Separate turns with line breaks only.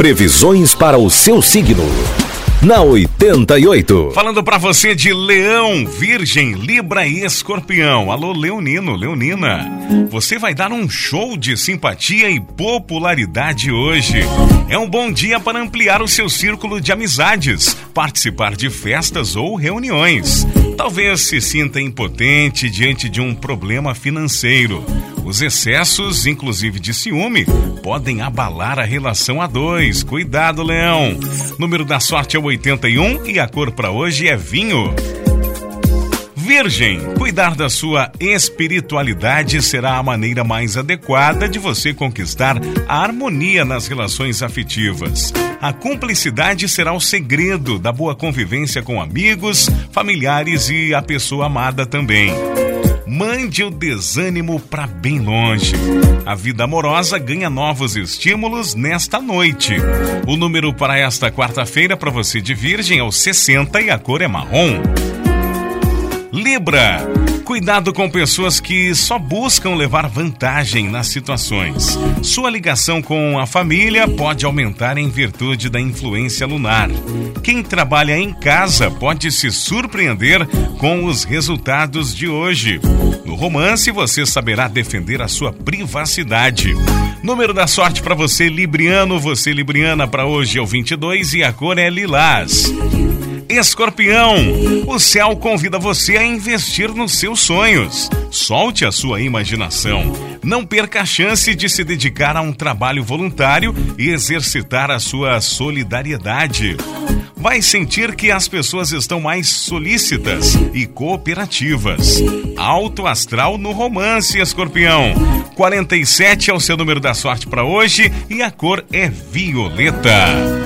Previsões para o seu signo na 88.
Falando para você de Leão, Virgem, Libra e Escorpião. Alô, Leonino, Leonina. Você vai dar um show de simpatia e popularidade hoje. É um bom dia para ampliar o seu círculo de amizades, participar de festas ou reuniões. Talvez se sinta impotente diante de um problema financeiro. Os excessos, inclusive de ciúme, podem abalar a relação a dois. Cuidado, Leão. Número da sorte é o 81 e a cor para hoje é vinho. Virgem, cuidar da sua espiritualidade será a maneira mais adequada de você conquistar a harmonia nas relações afetivas. A cumplicidade será o segredo da boa convivência com amigos, familiares e a pessoa amada também. Mande o desânimo para bem longe. A vida amorosa ganha novos estímulos nesta noite. O número para esta quarta-feira para você de Virgem é o 60 e a cor é marrom. Libra. Cuidado com pessoas que só buscam levar vantagem nas situações. Sua ligação com a família pode aumentar em virtude da influência lunar. Quem trabalha em casa pode se surpreender com os resultados de hoje. No romance, você saberá defender a sua privacidade. Número da sorte para você, Libriano, você, Libriana, para hoje é o 22 e a cor é lilás. Escorpião, o céu convida você a investir nos seus sonhos. Solte a sua imaginação. Não perca a chance de se dedicar a um trabalho voluntário e exercitar a sua solidariedade. Vai sentir que as pessoas estão mais solícitas e cooperativas. Alto astral no romance, escorpião. 47 é o seu número da sorte para hoje e a cor é violeta.